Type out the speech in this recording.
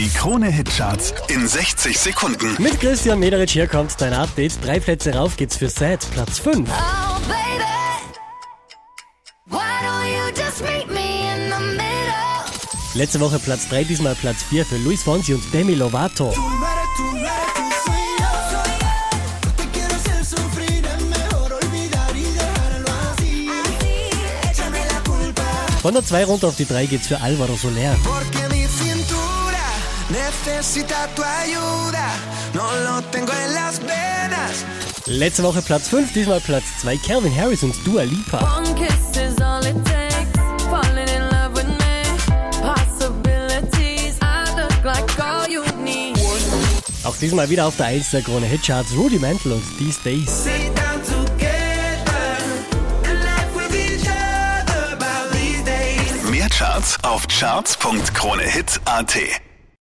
Die Krone-Hitcharts in 60 Sekunden. Mit Christian Mederich hier kommt dein Update. Drei Plätze rauf geht's für Sad, Platz 5. Oh, baby. Why don't you just meet me in the middle? Letzte Woche Platz 3, diesmal Platz 4 für Luis Fonsi und Demi Lovato. Von der 2 runter auf die 3 geht's für Alvaro Soler. Necesita tu ayuda. No lo tengo en las venas. Letzte Woche Platz 5, diesmal Platz 2 Calvin Harris und Dua Lipa. One kiss is all it takes. Falling in love with me. Possibilities. I look like all you need. Auch diesmal wieder auf der 1 der Krone Hitcharts Rudy Mantle und These Days. Sit down together and laugh with each other about these days. Mehr Charts auf charts.kronehit.at.